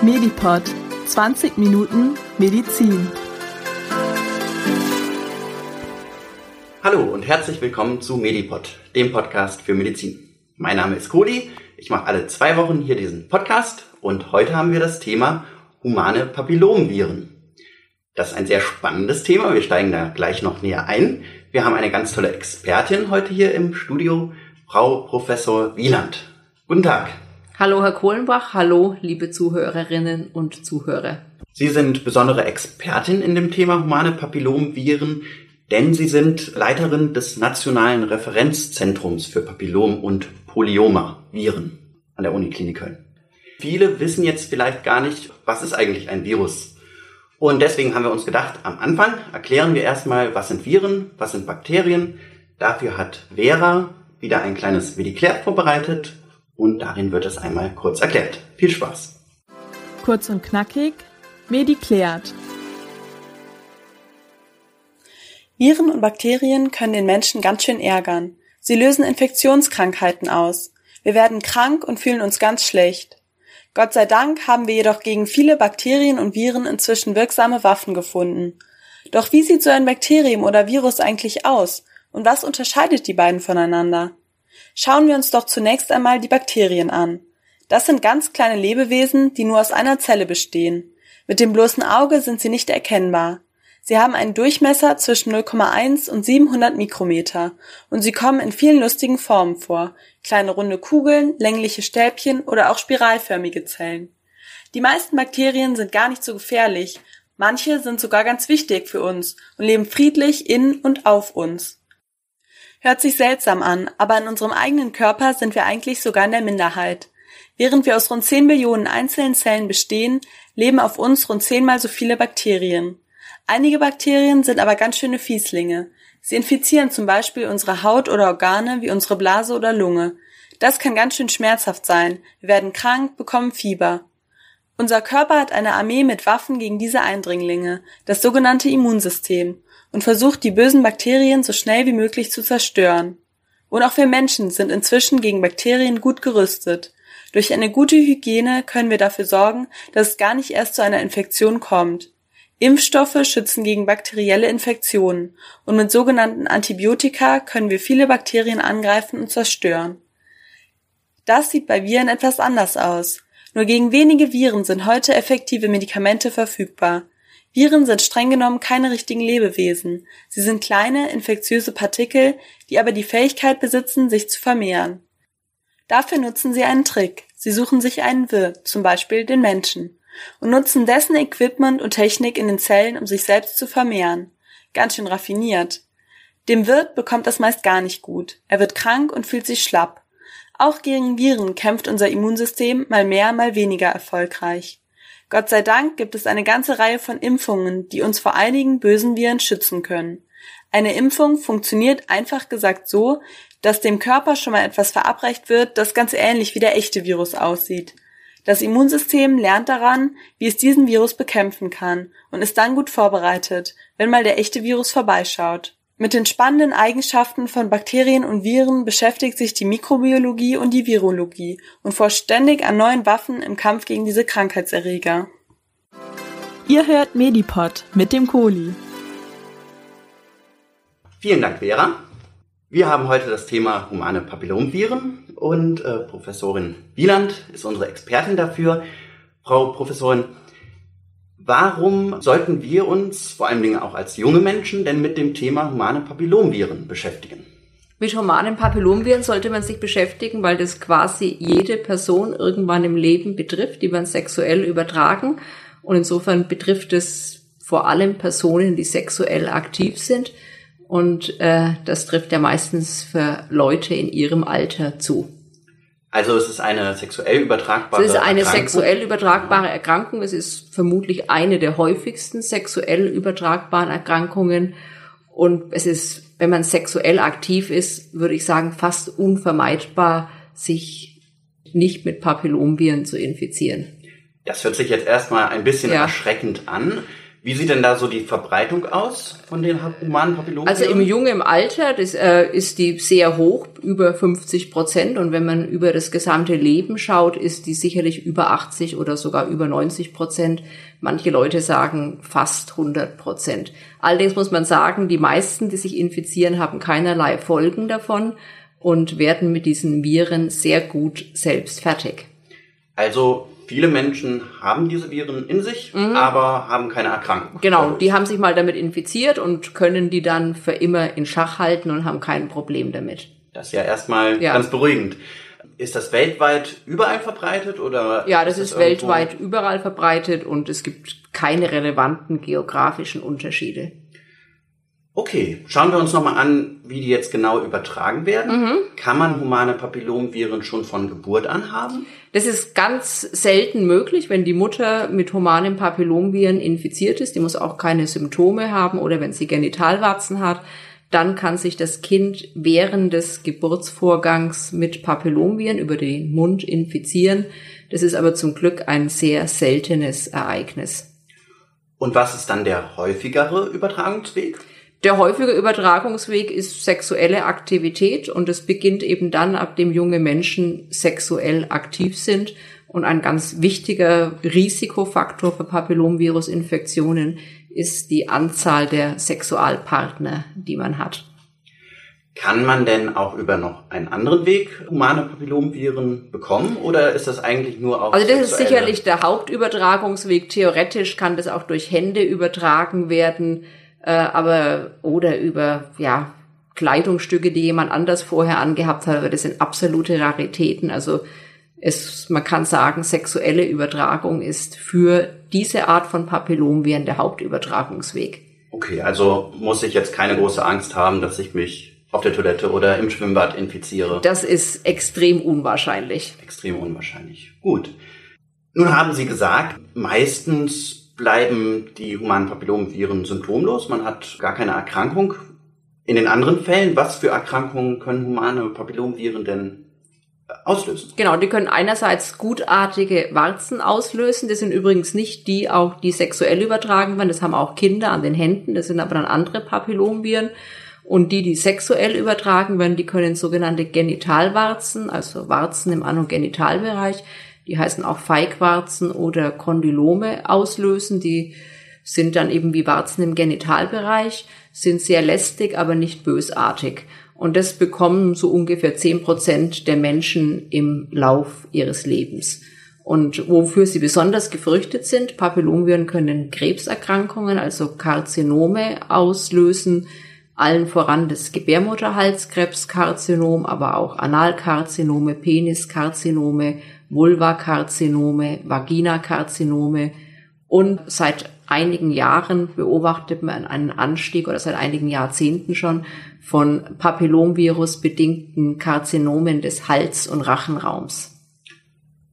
Medipod 20 Minuten Medizin. Hallo und herzlich willkommen zu Medipod, dem Podcast für Medizin. Mein Name ist Cody, ich mache alle zwei Wochen hier diesen Podcast und heute haben wir das Thema humane Papillomviren. Das ist ein sehr spannendes Thema, wir steigen da gleich noch näher ein. Wir haben eine ganz tolle Expertin heute hier im Studio, Frau Professor Wieland. Guten Tag. Hallo, Herr Kohlenbach. Hallo, liebe Zuhörerinnen und Zuhörer. Sie sind besondere Expertin in dem Thema humane Papillomviren, denn Sie sind Leiterin des Nationalen Referenzzentrums für Papillom- und Polyoma-Viren an der Uniklinik Köln. Viele wissen jetzt vielleicht gar nicht, was ist eigentlich ein Virus. Und deswegen haben wir uns gedacht, am Anfang erklären wir erstmal, was sind Viren, was sind Bakterien. Dafür hat Vera wieder ein kleines Mediklärt vorbereitet und darin wird es einmal kurz erklärt. Viel Spaß! Kurz und knackig, Mediklärt. Viren und Bakterien können den Menschen ganz schön ärgern. Sie lösen Infektionskrankheiten aus. Wir werden krank und fühlen uns ganz schlecht. Gott sei Dank haben wir jedoch gegen viele Bakterien und Viren inzwischen wirksame Waffen gefunden. Doch wie sieht so ein Bakterium oder Virus eigentlich aus? Und was unterscheidet die beiden voneinander? Schauen wir uns doch zunächst einmal die Bakterien an. Das sind ganz kleine Lebewesen, die nur aus einer Zelle bestehen. Mit dem bloßen Auge sind sie nicht erkennbar. Sie haben einen Durchmesser zwischen 0,1 und 700 Mikrometer und sie kommen in vielen lustigen Formen vor. Kleine runde Kugeln, längliche Stäbchen oder auch spiralförmige Zellen. Die meisten Bakterien sind gar nicht so gefährlich. Manche sind sogar ganz wichtig für uns und leben friedlich in und auf uns. Hört sich seltsam an, aber in unserem eigenen Körper sind wir eigentlich sogar in der Minderheit. Während wir aus rund 10 Billionen einzelnen Zellen bestehen, leben auf uns rund zehnmal so viele Bakterien. Einige Bakterien sind aber ganz schöne Fieslinge. Sie infizieren zum Beispiel unsere Haut oder Organe wie unsere Blase oder Lunge. Das kann ganz schön schmerzhaft sein. Wir werden krank, bekommen Fieber. Unser Körper hat eine Armee mit Waffen gegen diese Eindringlinge, das sogenannte Immunsystem und versucht, die bösen Bakterien so schnell wie möglich zu zerstören. Und auch wir Menschen sind inzwischen gegen Bakterien gut gerüstet. Durch eine gute Hygiene können wir dafür sorgen, dass es gar nicht erst zu einer Infektion kommt. Impfstoffe schützen gegen bakterielle Infektionen und mit sogenannten Antibiotika können wir viele Bakterien angreifen und zerstören. Das sieht bei Viren etwas anders aus. Nur gegen wenige Viren sind heute effektive Medikamente verfügbar. Viren sind streng genommen keine richtigen Lebewesen. Sie sind kleine, infektiöse Partikel, die aber die Fähigkeit besitzen, sich zu vermehren. Dafür nutzen sie einen Trick. Sie suchen sich einen Wirt, zum Beispiel den Menschen, und nutzen dessen Equipment und Technik in den Zellen, um sich selbst zu vermehren. Ganz schön raffiniert. Dem Wirt bekommt das meist gar nicht gut. Er wird krank und fühlt sich schlapp. Auch gegen Viren kämpft unser Immunsystem mal mehr, mal weniger erfolgreich. Gott sei Dank gibt es eine ganze Reihe von Impfungen, die uns vor einigen bösen Viren schützen können. Eine Impfung funktioniert einfach gesagt so, dass dem Körper schon mal etwas verabreicht wird, das ganz ähnlich wie der echte Virus aussieht. Das Immunsystem lernt daran, wie es diesen Virus bekämpfen kann und ist dann gut vorbereitet, wenn mal der echte Virus vorbeischaut. Mit den spannenden Eigenschaften von Bakterien und Viren beschäftigt sich die Mikrobiologie und die Virologie und forscht ständig an neuen Waffen im Kampf gegen diese Krankheitserreger. Ihr hört Medipod mit dem Kohli. Vielen Dank, Vera. Wir haben heute das Thema humane Papillomviren und äh, Professorin Wieland ist unsere Expertin dafür. Frau Professorin, Warum sollten wir uns, vor allen Dingen auch als junge Menschen, denn mit dem Thema humane Papillomviren beschäftigen? Mit humanen Papillomviren sollte man sich beschäftigen, weil das quasi jede Person irgendwann im Leben betrifft, die man sexuell übertragen. Und insofern betrifft es vor allem Personen, die sexuell aktiv sind. Und äh, das trifft ja meistens für Leute in ihrem Alter zu. Also es ist eine sexuell übertragbare Erkrankung? Es ist eine sexuell übertragbare Erkrankung. Es ist vermutlich eine der häufigsten sexuell übertragbaren Erkrankungen. Und es ist, wenn man sexuell aktiv ist, würde ich sagen, fast unvermeidbar, sich nicht mit Papillomviren zu infizieren. Das hört sich jetzt erstmal ein bisschen ja. erschreckend an. Wie sieht denn da so die Verbreitung aus von den humanen Papillomen? Also im jungen Alter das, äh, ist die sehr hoch, über 50 Prozent. Und wenn man über das gesamte Leben schaut, ist die sicherlich über 80 oder sogar über 90 Prozent. Manche Leute sagen fast 100 Prozent. Allerdings muss man sagen, die meisten, die sich infizieren, haben keinerlei Folgen davon und werden mit diesen Viren sehr gut selbst fertig. Also viele Menschen haben diese Viren in sich, mhm. aber haben keine Erkrankung. Genau, die haben sich mal damit infiziert und können die dann für immer in Schach halten und haben kein Problem damit. Das ist ja erstmal ja. ganz beruhigend. Ist das weltweit überall verbreitet oder? Ja, das ist, ist weltweit überall verbreitet und es gibt keine relevanten geografischen Unterschiede. Okay, schauen wir uns nochmal an, wie die jetzt genau übertragen werden. Mhm. Kann man humane Papillomviren schon von Geburt an haben? Das ist ganz selten möglich, wenn die Mutter mit humanen Papillomviren infiziert ist. Die muss auch keine Symptome haben oder wenn sie Genitalwarzen hat. Dann kann sich das Kind während des Geburtsvorgangs mit Papillomviren über den Mund infizieren. Das ist aber zum Glück ein sehr seltenes Ereignis. Und was ist dann der häufigere Übertragungsweg? Der häufige Übertragungsweg ist sexuelle Aktivität und es beginnt eben dann, ab dem junge Menschen sexuell aktiv sind. Und ein ganz wichtiger Risikofaktor für Papillomvirusinfektionen ist die Anzahl der Sexualpartner, die man hat. Kann man denn auch über noch einen anderen Weg humane Papillomviren bekommen oder ist das eigentlich nur auf Also das ist sicherlich der Hauptübertragungsweg. Theoretisch kann das auch durch Hände übertragen werden äh, aber oder über ja Kleidungsstücke, die jemand anders vorher angehabt hat, aber das sind absolute Raritäten. Also es, man kann sagen, sexuelle Übertragung ist für diese Art von Papillomviren der Hauptübertragungsweg. Okay, also muss ich jetzt keine große Angst haben, dass ich mich auf der Toilette oder im Schwimmbad infiziere. Das ist extrem unwahrscheinlich. Extrem unwahrscheinlich. Gut. Nun haben Sie gesagt, meistens bleiben die humanen Papillomviren symptomlos. Man hat gar keine Erkrankung. In den anderen Fällen, was für Erkrankungen können humane Papillomviren denn äh, auslösen? Genau, die können einerseits gutartige Warzen auslösen. Das sind übrigens nicht die auch, die sexuell übertragen werden. Das haben auch Kinder an den Händen. Das sind aber dann andere Papillomviren. Und die, die sexuell übertragen werden, die können sogenannte Genitalwarzen, also Warzen im Anogenitalbereich, die heißen auch Feigwarzen oder Kondylome auslösen. Die sind dann eben wie Warzen im Genitalbereich, sind sehr lästig, aber nicht bösartig. Und das bekommen so ungefähr zehn Prozent der Menschen im Lauf ihres Lebens. Und wofür sie besonders gefürchtet sind, Papillomviren können Krebserkrankungen, also Karzinome auslösen, allen voran das Gebärmutterhalskrebskarzinom, aber auch Analkarzinome, Peniskarzinome, Vulvakarzinome, Vaginakarzinome und seit einigen Jahren beobachtet man einen Anstieg oder seit einigen Jahrzehnten schon von Papillomvirus bedingten Karzinomen des Hals- und Rachenraums.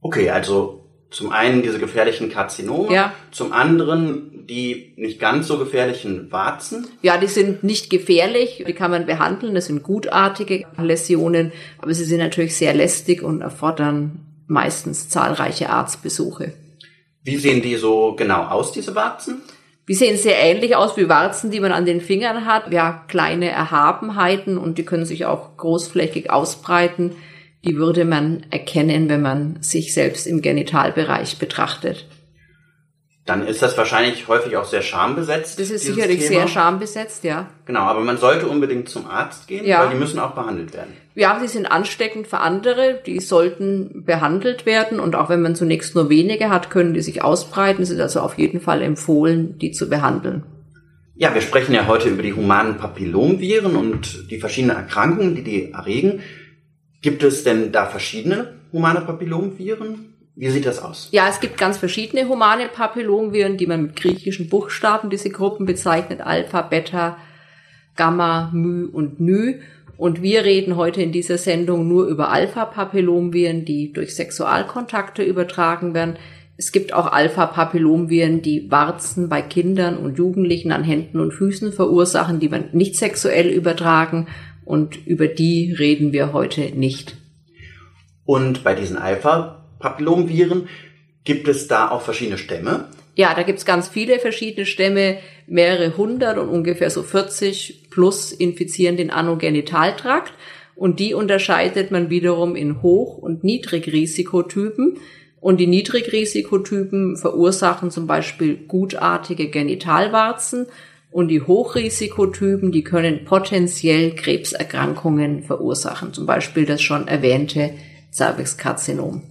Okay, also zum einen diese gefährlichen Karzinome, ja. zum anderen die nicht ganz so gefährlichen Warzen. Ja, die sind nicht gefährlich, die kann man behandeln, das sind gutartige Läsionen, aber sie sind natürlich sehr lästig und erfordern meistens zahlreiche Arztbesuche. Wie sehen die so genau aus, diese Warzen? Die sehen sehr ähnlich aus wie Warzen, die man an den Fingern hat. Ja, kleine Erhabenheiten und die können sich auch großflächig ausbreiten. Die würde man erkennen, wenn man sich selbst im Genitalbereich betrachtet. Dann ist das wahrscheinlich häufig auch sehr schambesetzt. Das ist sicherlich Thema. sehr schambesetzt, ja. Genau, aber man sollte unbedingt zum Arzt gehen, ja. weil die müssen auch behandelt werden. Ja, sie sind ansteckend für andere, die sollten behandelt werden und auch wenn man zunächst nur wenige hat, können die sich ausbreiten. Es ist also auf jeden Fall empfohlen, die zu behandeln. Ja, wir sprechen ja heute über die humanen Papillomviren und die verschiedenen Erkrankungen, die die erregen. Gibt es denn da verschiedene humane Papillomviren? Wie sieht das aus? Ja, es gibt ganz verschiedene humane Papillomviren, die man mit griechischen Buchstaben diese Gruppen bezeichnet. Alpha, Beta, Gamma, My und Ny. Und wir reden heute in dieser Sendung nur über Alpha-Papillomviren, die durch Sexualkontakte übertragen werden. Es gibt auch Alpha-Papillomviren, die Warzen bei Kindern und Jugendlichen an Händen und Füßen verursachen, die man nicht sexuell übertragen. Und über die reden wir heute nicht. Und bei diesen Alpha Papillomviren. Gibt es da auch verschiedene Stämme? Ja, da gibt's ganz viele verschiedene Stämme, mehrere hundert und ungefähr so 40 plus infizieren den Anogenitaltrakt. Und die unterscheidet man wiederum in Hoch- und Niedrigrisikotypen. Und die Niedrigrisikotypen verursachen zum Beispiel gutartige Genitalwarzen und die Hochrisikotypen, die können potenziell Krebserkrankungen verursachen, zum Beispiel das schon erwähnte Cervixkarzinom.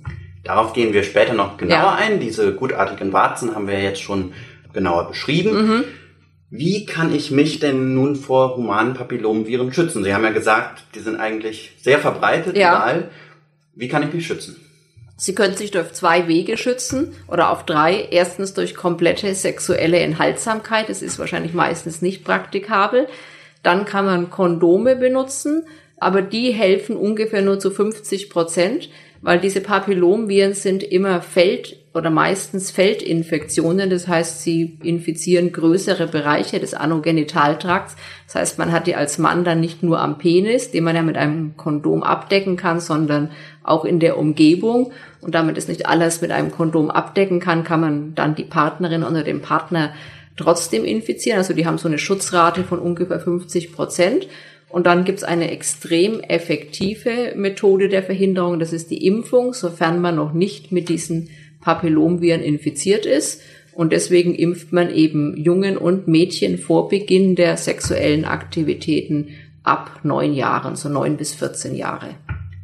Darauf gehen wir später noch genauer ja. ein. Diese gutartigen Warzen haben wir jetzt schon genauer beschrieben. Mhm. Wie kann ich mich denn nun vor humanen Papillomviren schützen? Sie haben ja gesagt, die sind eigentlich sehr verbreitet ja. überall. Wie kann ich mich schützen? Sie können sich durch zwei Wege schützen oder auf drei. Erstens durch komplette sexuelle Enthaltsamkeit. Das ist wahrscheinlich meistens nicht praktikabel. Dann kann man Kondome benutzen, aber die helfen ungefähr nur zu 50 Prozent weil diese Papillomviren sind immer Feld- oder meistens Feldinfektionen. Das heißt, sie infizieren größere Bereiche des Anogenitaltrakts. Das heißt, man hat die als Mann dann nicht nur am Penis, den man ja mit einem Kondom abdecken kann, sondern auch in der Umgebung. Und damit es nicht alles mit einem Kondom abdecken kann, kann man dann die Partnerin oder den Partner trotzdem infizieren. Also die haben so eine Schutzrate von ungefähr 50 Prozent. Und dann gibt's eine extrem effektive Methode der Verhinderung, das ist die Impfung, sofern man noch nicht mit diesen Papillomviren infiziert ist. Und deswegen impft man eben Jungen und Mädchen vor Beginn der sexuellen Aktivitäten ab neun Jahren, so neun bis 14 Jahre.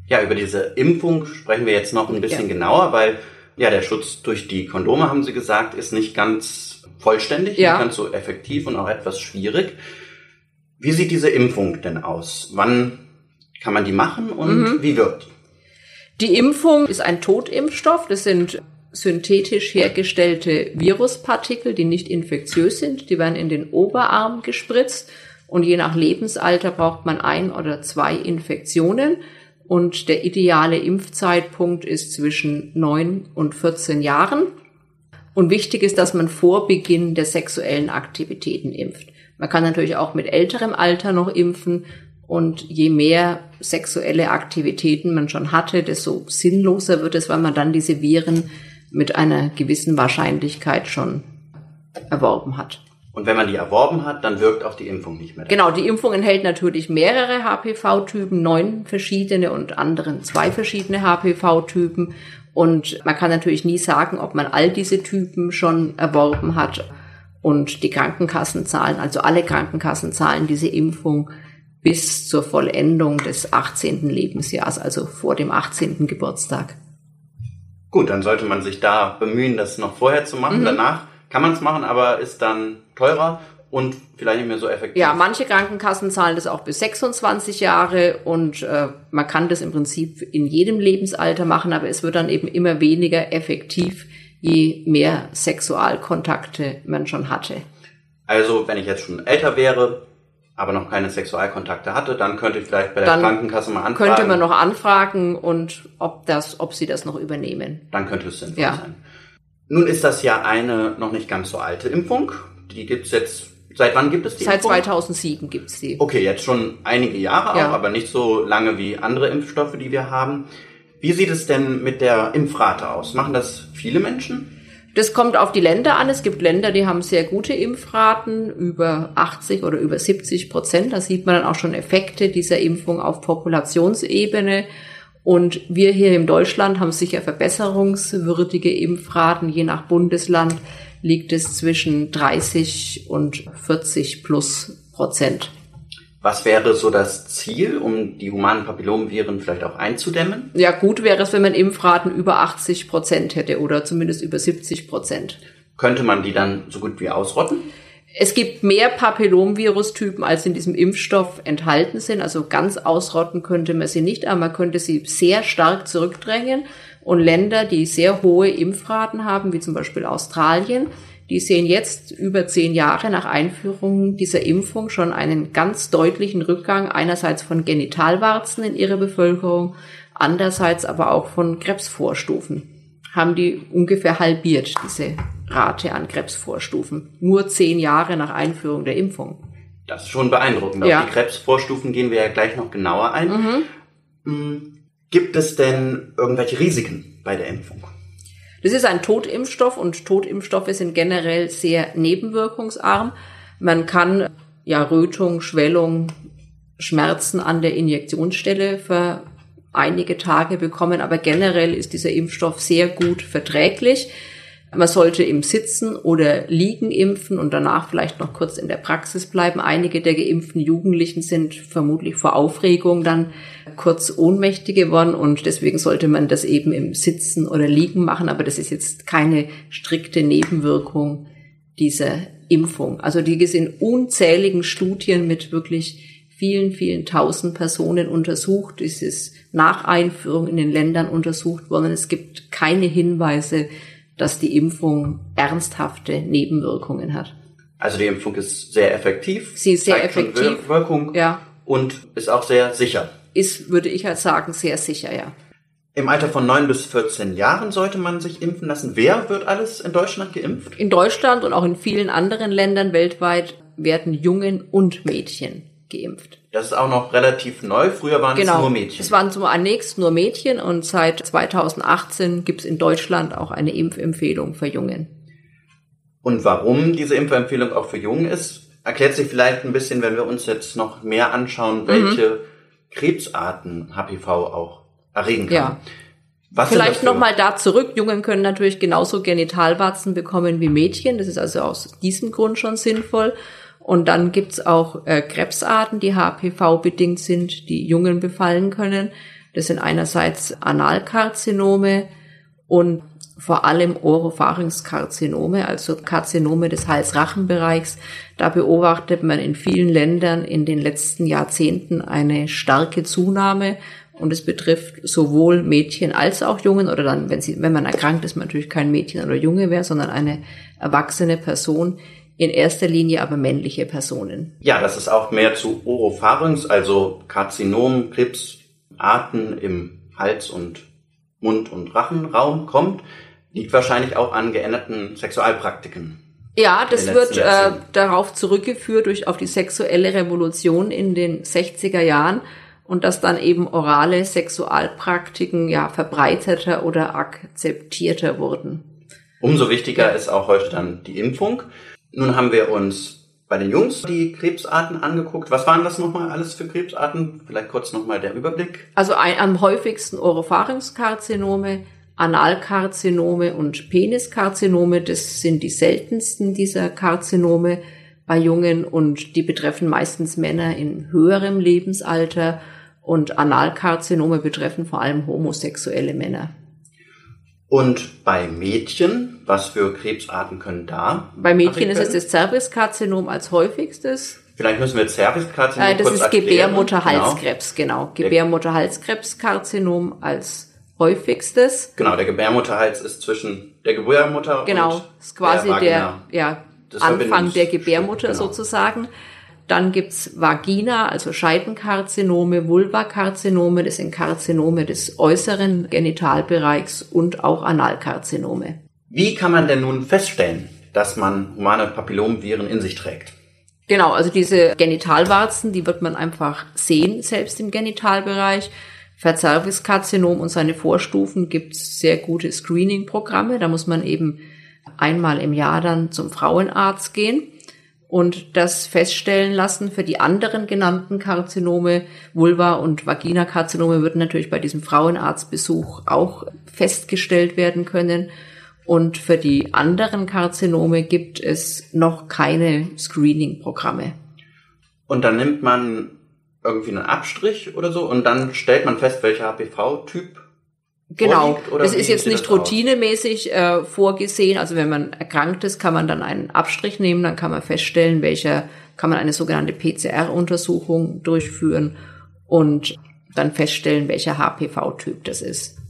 Ja, über diese Impfung sprechen wir jetzt noch ein bisschen ja. genauer, weil ja der Schutz durch die Kondome, haben Sie gesagt, ist nicht ganz vollständig, ja. nicht ganz so effektiv und auch etwas schwierig. Wie sieht diese Impfung denn aus? Wann kann man die machen und mhm. wie wirkt die? Die Impfung ist ein Totimpfstoff. Das sind synthetisch hergestellte Viruspartikel, die nicht infektiös sind. Die werden in den Oberarm gespritzt und je nach Lebensalter braucht man ein oder zwei Infektionen. Und der ideale Impfzeitpunkt ist zwischen neun und 14 Jahren. Und wichtig ist, dass man vor Beginn der sexuellen Aktivitäten impft. Man kann natürlich auch mit älterem Alter noch impfen und je mehr sexuelle Aktivitäten man schon hatte, desto sinnloser wird es, weil man dann diese Viren mit einer gewissen Wahrscheinlichkeit schon erworben hat. Und wenn man die erworben hat, dann wirkt auch die Impfung nicht mehr. Genau, die Impfung enthält natürlich mehrere HPV-Typen, neun verschiedene und anderen zwei verschiedene HPV-Typen. Und man kann natürlich nie sagen, ob man all diese Typen schon erworben hat. Und die Krankenkassen zahlen, also alle Krankenkassen zahlen diese Impfung bis zur Vollendung des 18. Lebensjahres, also vor dem 18. Geburtstag. Gut, dann sollte man sich da bemühen, das noch vorher zu machen. Mhm. Danach kann man es machen, aber ist dann teurer und vielleicht nicht mehr so effektiv. Ja, manche Krankenkassen zahlen das auch bis 26 Jahre und äh, man kann das im Prinzip in jedem Lebensalter machen, aber es wird dann eben immer weniger effektiv, je mehr Sexualkontakte man schon hatte. Also, wenn ich jetzt schon älter wäre, aber noch keine Sexualkontakte hatte, dann könnte ich vielleicht bei der dann Krankenkasse mal anfragen. Könnte man noch anfragen und ob das, ob sie das noch übernehmen. Dann könnte es sinnvoll ja. sein. Nun ist das ja eine noch nicht ganz so alte Impfung. Die gibt's jetzt Seit wann gibt es die Seit Impfung? 2007 gibt's die. Okay, jetzt schon einige Jahre ja. auch, aber nicht so lange wie andere Impfstoffe, die wir haben. Wie sieht es denn mit der Impfrate aus? Machen das viele Menschen? Das kommt auf die Länder an. Es gibt Länder, die haben sehr gute Impfraten, über 80 oder über 70 Prozent. Da sieht man dann auch schon Effekte dieser Impfung auf Populationsebene. Und wir hier in Deutschland haben sicher verbesserungswürdige Impfraten. Je nach Bundesland liegt es zwischen 30 und 40 plus Prozent. Was wäre so das Ziel, um die humanen Papillomviren vielleicht auch einzudämmen? Ja, gut wäre es, wenn man Impfraten über 80 Prozent hätte oder zumindest über 70 Prozent. Könnte man die dann so gut wie ausrotten? Es gibt mehr Papillomvirustypen, als in diesem Impfstoff enthalten sind. Also ganz ausrotten könnte man sie nicht, aber man könnte sie sehr stark zurückdrängen. Und Länder, die sehr hohe Impfraten haben, wie zum Beispiel Australien, die sehen jetzt über zehn Jahre nach Einführung dieser Impfung schon einen ganz deutlichen Rückgang einerseits von Genitalwarzen in ihrer Bevölkerung, andererseits aber auch von Krebsvorstufen. Haben die ungefähr halbiert, diese Rate an Krebsvorstufen. Nur zehn Jahre nach Einführung der Impfung. Das ist schon beeindruckend. Ja. Auf die Krebsvorstufen gehen wir ja gleich noch genauer ein. Mhm. Hm, gibt es denn irgendwelche Risiken bei der Impfung? Das ist ein Totimpfstoff und Totimpfstoffe sind generell sehr nebenwirkungsarm. Man kann ja Rötung, Schwellung, Schmerzen an der Injektionsstelle für einige Tage bekommen, aber generell ist dieser Impfstoff sehr gut verträglich. Man sollte im Sitzen oder Liegen impfen und danach vielleicht noch kurz in der Praxis bleiben. Einige der geimpften Jugendlichen sind vermutlich vor Aufregung dann kurz ohnmächtig geworden und deswegen sollte man das eben im Sitzen oder Liegen machen. Aber das ist jetzt keine strikte Nebenwirkung dieser Impfung. Also die sind unzähligen Studien mit wirklich vielen, vielen tausend Personen untersucht. Es ist nach Einführung in den Ländern untersucht worden. Es gibt keine Hinweise, dass die Impfung ernsthafte Nebenwirkungen hat. Also die Impfung ist sehr effektiv. Sie ist sehr effektiv. Wirkung. Ja. Und ist auch sehr sicher. Ist, würde ich halt sagen, sehr sicher, ja. Im Alter von 9 bis 14 Jahren sollte man sich impfen lassen. Wer wird alles in Deutschland geimpft? In Deutschland und auch in vielen anderen Ländern weltweit werden Jungen und Mädchen geimpft. Das ist auch noch relativ neu. Früher waren genau. es nur Mädchen. Es waren zunächst nur Mädchen und seit 2018 gibt es in Deutschland auch eine Impfempfehlung für Jungen. Und warum diese Impfempfehlung auch für Jungen ist, erklärt sich vielleicht ein bisschen, wenn wir uns jetzt noch mehr anschauen, welche mhm. Krebsarten HPV auch erregen kann. Ja. Was Vielleicht nochmal da zurück. Jungen können natürlich genauso Genitalwarzen bekommen wie Mädchen. Das ist also aus diesem Grund schon sinnvoll. Und dann gibt's auch äh, Krebsarten, die HPV-bedingt sind, die Jungen befallen können. Das sind einerseits Analkarzinome und vor allem Oropharynxkarzinome, also Karzinome des Hals-Rachenbereichs. Da beobachtet man in vielen Ländern in den letzten Jahrzehnten eine starke Zunahme. Und es betrifft sowohl Mädchen als auch Jungen oder dann, wenn sie, wenn man erkrankt ist, man natürlich kein Mädchen oder Junge wäre, sondern eine erwachsene Person, in erster Linie aber männliche Personen. Ja, das ist auch mehr zu Oropharynx, also Karzinom, Krebsarten im Hals- und Mund- und Rachenraum kommt, liegt wahrscheinlich auch an geänderten Sexualpraktiken. Ja, das wird äh, darauf zurückgeführt durch auf die sexuelle Revolution in den 60er Jahren und dass dann eben orale Sexualpraktiken ja verbreiteter oder akzeptierter wurden. Umso wichtiger ist auch heute dann die Impfung. Nun haben wir uns bei den Jungs die Krebsarten angeguckt. Was waren das nochmal alles für Krebsarten? Vielleicht kurz nochmal der Überblick. Also ein, am häufigsten Oropharynxkarzinome, Analkarzinome und Peniskarzinome. Das sind die seltensten dieser Karzinome bei Jungen und die betreffen meistens Männer in höherem Lebensalter und Analkarzinome betreffen vor allem homosexuelle Männer. Und bei Mädchen, was für Krebsarten können da? Bei Mädchen ist es das Cervixkarzinom als häufigstes. Vielleicht müssen wir Cervixkarzinom äh, Das kurz ist Gebärmutterhalskrebs, genau. genau. Gebärmutterhalskrebskarzinom als häufigstes. Genau, der Gebärmutterhals ist zwischen der Gebärmutter genau, und ist quasi der, der ja, Anfang der Gebärmutter genau. sozusagen. Dann gibt's Vagina, also Scheidenkarzinome, Vulvakarzinome, das sind Karzinome des äußeren Genitalbereichs und auch Analkarzinome. Wie kann man denn nun feststellen, dass man humane Papillomviren in sich trägt? Genau, also diese Genitalwarzen, die wird man einfach sehen, selbst im Genitalbereich. Für Cervixkarzinom und seine Vorstufen gibt's sehr gute Screening-Programme. Da muss man eben einmal im Jahr dann zum Frauenarzt gehen und das feststellen lassen. Für die anderen genannten Karzinome, Vulva- und Vaginakarzinome, würden natürlich bei diesem Frauenarztbesuch auch festgestellt werden können. Und für die anderen Karzinome gibt es noch keine Screening-Programme. Und dann nimmt man irgendwie einen Abstrich oder so und dann stellt man fest, welcher HPV-Typ Genau, das ist jetzt nicht routinemäßig äh, vorgesehen. Also wenn man erkrankt ist, kann man dann einen Abstrich nehmen, dann kann man feststellen, welcher, kann man eine sogenannte PCR-Untersuchung durchführen und dann feststellen, welcher HPV-Typ das ist.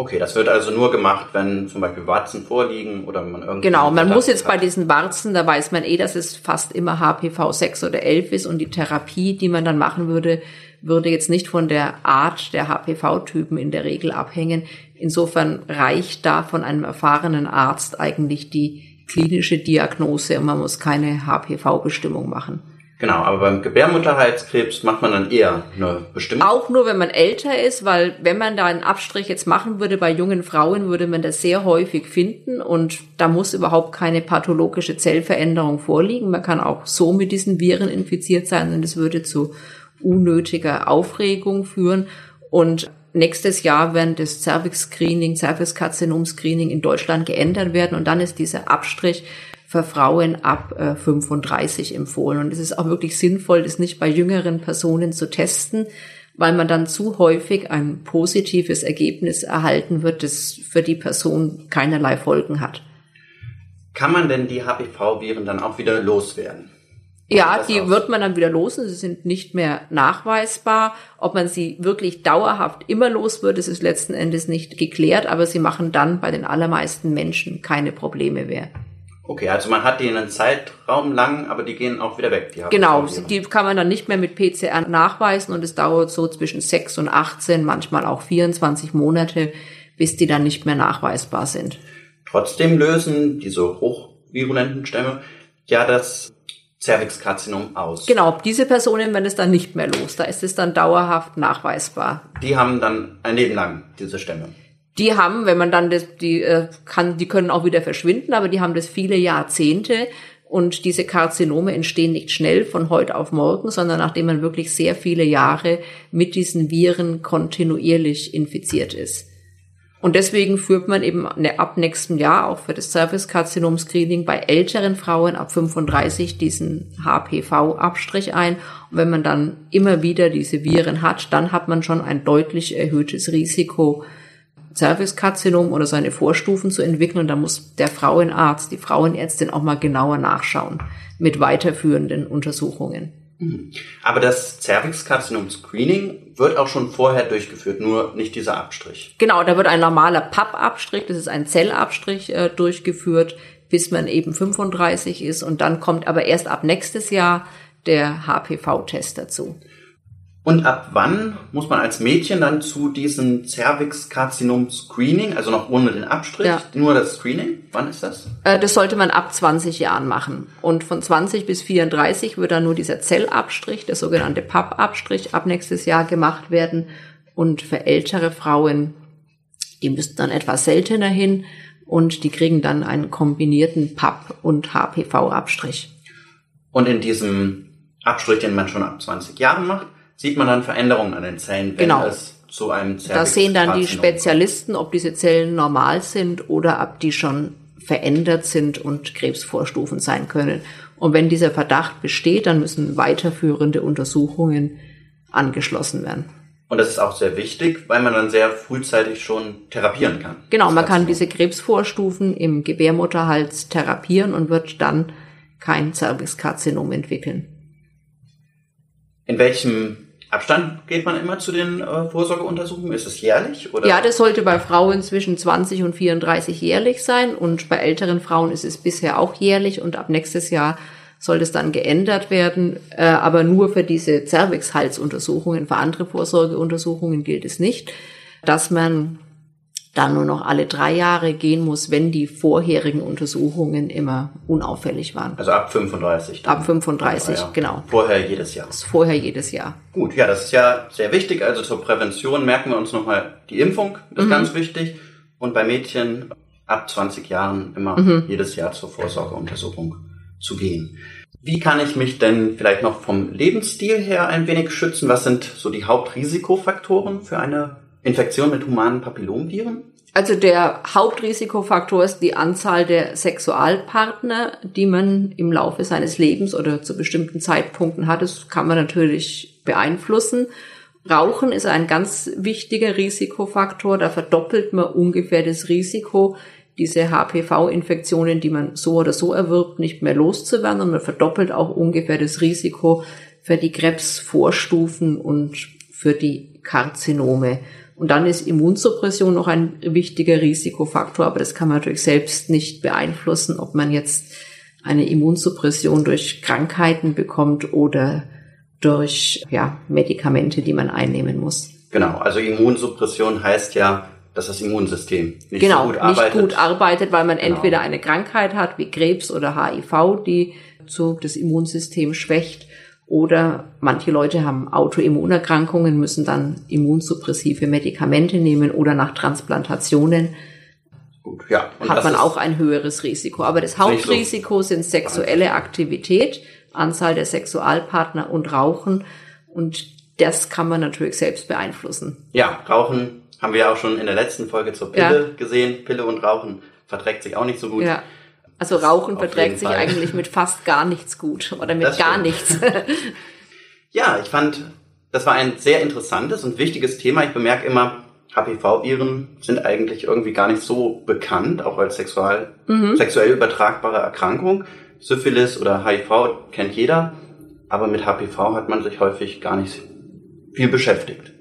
Okay, das wird also nur gemacht, wenn zum Beispiel Warzen vorliegen oder man irgendwie. Genau, man muss jetzt hat. bei diesen Warzen, da weiß man eh, dass es fast immer HPV 6 oder 11 ist und die Therapie, die man dann machen würde, würde jetzt nicht von der Art der HPV-Typen in der Regel abhängen. Insofern reicht da von einem erfahrenen Arzt eigentlich die klinische Diagnose und man muss keine HPV-Bestimmung machen. Genau, aber beim Gebärmutterhalskrebs macht man dann eher eine bestimmte. Auch nur, wenn man älter ist, weil wenn man da einen Abstrich jetzt machen würde bei jungen Frauen, würde man das sehr häufig finden und da muss überhaupt keine pathologische Zellveränderung vorliegen. Man kann auch so mit diesen Viren infiziert sein und es würde zu unnötiger Aufregung führen. Und nächstes Jahr werden das Cervix-Screening, Cervix-Karzinom-Screening in Deutschland geändert werden und dann ist dieser Abstrich für Frauen ab äh, 35 empfohlen. Und es ist auch wirklich sinnvoll, das nicht bei jüngeren Personen zu testen, weil man dann zu häufig ein positives Ergebnis erhalten wird, das für die Person keinerlei Folgen hat. Kann man denn die HPV-Viren dann auch wieder loswerden? Ja, die aus? wird man dann wieder los und sie sind nicht mehr nachweisbar. Ob man sie wirklich dauerhaft immer los wird, das ist letzten Endes nicht geklärt, aber sie machen dann bei den allermeisten Menschen keine Probleme mehr. Okay, also man hat die einen Zeitraum lang, aber die gehen auch wieder weg. Die genau, die kann man dann nicht mehr mit PCR nachweisen und es dauert so zwischen 6 und 18, manchmal auch 24 Monate, bis die dann nicht mehr nachweisbar sind. Trotzdem lösen diese hochvirulenten Stämme ja das Cervixkarzinom aus. Genau, diese Personen werden es dann nicht mehr los. Da ist es dann dauerhaft nachweisbar. Die haben dann ein Leben lang diese Stämme die haben, wenn man dann das, die äh, kann, die können auch wieder verschwinden, aber die haben das viele Jahrzehnte und diese Karzinome entstehen nicht schnell von heute auf morgen, sondern nachdem man wirklich sehr viele Jahre mit diesen Viren kontinuierlich infiziert ist. Und deswegen führt man eben ne, ab nächstem Jahr auch für das Service-Karzinom-Screening bei älteren Frauen ab 35 diesen HPV-Abstrich ein. Und wenn man dann immer wieder diese Viren hat, dann hat man schon ein deutlich erhöhtes Risiko, Cervixkarzinom oder seine Vorstufen zu entwickeln. Und da muss der Frauenarzt, die Frauenärztin auch mal genauer nachschauen mit weiterführenden Untersuchungen. Mhm. Aber das Cervixkarzinom-Screening wird auch schon vorher durchgeführt, nur nicht dieser Abstrich. Genau, da wird ein normaler Pappabstrich, das ist ein Zellabstrich, äh, durchgeführt, bis man eben 35 ist. Und dann kommt aber erst ab nächstes Jahr der HPV-Test dazu. Und ab wann muss man als Mädchen dann zu diesem Cervix-Karzinom-Screening, also noch ohne den Abstrich, ja. nur das Screening? Wann ist das? Äh, das sollte man ab 20 Jahren machen. Und von 20 bis 34 wird dann nur dieser Zellabstrich, der sogenannte Pappabstrich, ab nächstes Jahr gemacht werden. Und für ältere Frauen, die müssten dann etwas seltener hin und die kriegen dann einen kombinierten Papp- und HPV-Abstrich. Und in diesem Abstrich, den man schon ab 20 Jahren macht, sieht man dann Veränderungen an den Zellen, wenn genau. es zu einem Cervix Da sehen dann die Spezialisten, ob diese Zellen normal sind oder ob die schon verändert sind und Krebsvorstufen sein können. Und wenn dieser Verdacht besteht, dann müssen weiterführende Untersuchungen angeschlossen werden. Und das ist auch sehr wichtig, weil man dann sehr frühzeitig schon therapieren kann. Genau, man kann diese Krebsvorstufen im Gebärmutterhals therapieren und wird dann kein Cervixkarzinom entwickeln. In welchem Abstand geht man immer zu den äh, Vorsorgeuntersuchungen? Ist es jährlich? Oder? Ja, das sollte bei Frauen zwischen 20 und 34 jährlich sein und bei älteren Frauen ist es bisher auch jährlich und ab nächstes Jahr soll das dann geändert werden, äh, aber nur für diese Cervixhalsuntersuchungen, für andere Vorsorgeuntersuchungen gilt es nicht, dass man dann nur noch alle drei Jahre gehen muss, wenn die vorherigen Untersuchungen immer unauffällig waren. Also ab 35. Dann. Ab 35, ja, genau. Vorher jedes Jahr. Vorher jedes Jahr. Gut, ja, das ist ja sehr wichtig. Also zur Prävention merken wir uns nochmal, die Impfung ist mhm. ganz wichtig. Und bei Mädchen ab 20 Jahren immer mhm. jedes Jahr zur Vorsorgeuntersuchung zu gehen. Wie kann ich mich denn vielleicht noch vom Lebensstil her ein wenig schützen? Was sind so die Hauptrisikofaktoren für eine Infektion mit humanen Papillomviren? Also der Hauptrisikofaktor ist die Anzahl der Sexualpartner, die man im Laufe seines Lebens oder zu bestimmten Zeitpunkten hat. Das kann man natürlich beeinflussen. Rauchen ist ein ganz wichtiger Risikofaktor. Da verdoppelt man ungefähr das Risiko, diese HPV-Infektionen, die man so oder so erwirbt, nicht mehr loszuwerden. Und man verdoppelt auch ungefähr das Risiko für die Krebsvorstufen und für die Karzinome. Und dann ist Immunsuppression noch ein wichtiger Risikofaktor, aber das kann man natürlich selbst nicht beeinflussen, ob man jetzt eine Immunsuppression durch Krankheiten bekommt oder durch ja, Medikamente, die man einnehmen muss. Genau, also Immunsuppression heißt ja, dass das Immunsystem nicht genau, so gut arbeitet. nicht gut arbeitet, weil man genau. entweder eine Krankheit hat wie Krebs oder HIV, die so das Immunsystem schwächt Oder manche Leute haben Autoimmunerkrankungen, müssen dann immunsuppressive Medikamente nehmen oder nach Transplantationen Gut, ja. Hat man auch ein höheres Risiko. Aber das Hauptrisiko sind sexuelle Aktivität, Anzahl der Sexualpartner und Rauchen. Und das kann man natürlich selbst beeinflussen. Ja, Rauchen haben wir auch schon in der letzten Folge zur Pille ja. gesehen. Pille und Rauchen verträgt sich auch nicht so gut. Ja. Also Rauchen Auf verträgt sich eigentlich mit fast gar nichts gut oder mit das gar stimmt. nichts. ja, ich fand, das war ein sehr interessantes und wichtiges Thema. Ich bemerke immer, HPV-Viren sind eigentlich irgendwie gar nicht so bekannt, auch als sexual, mhm. sexuell übertragbare Erkrankung. Syphilis oder HIV kennt jeder, aber mit HPV hat man sich häufig gar nicht viel beschäftigt.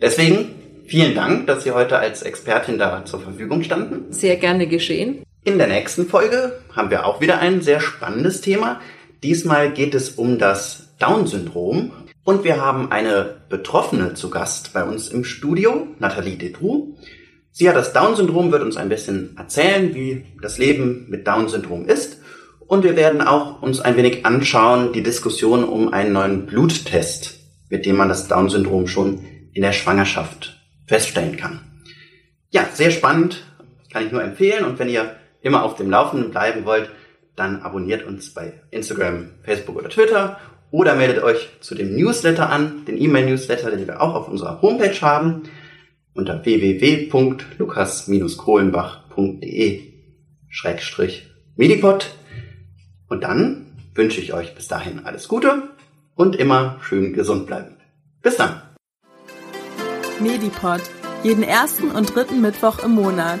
Deswegen vielen Dank, dass Sie heute als Expertin da zur Verfügung standen. Sehr gerne geschehen. In der nächsten Folge haben wir auch wieder ein sehr spannendes Thema. Diesmal geht es um das Down-Syndrom und wir haben eine Betroffene zu Gast bei uns im Studio, Nathalie Dedru. Sie hat das Down-Syndrom, wird uns ein bisschen erzählen, wie das Leben mit Down-Syndrom ist. Und wir werden auch uns ein wenig anschauen, die Diskussion um einen neuen Bluttest, mit dem man das Down-Syndrom schon in der Schwangerschaft feststellen kann. Ja, sehr spannend, kann ich nur empfehlen. Und wenn ihr immer auf dem Laufenden bleiben wollt, dann abonniert uns bei Instagram, Facebook oder Twitter oder meldet euch zu dem Newsletter an, den E-Mail-Newsletter, den wir auch auf unserer Homepage haben, unter www.lukas-kohlenbach.de Medipod. Und dann wünsche ich euch bis dahin alles Gute und immer schön gesund bleiben. Bis dann. Medipod. Jeden ersten und dritten Mittwoch im Monat.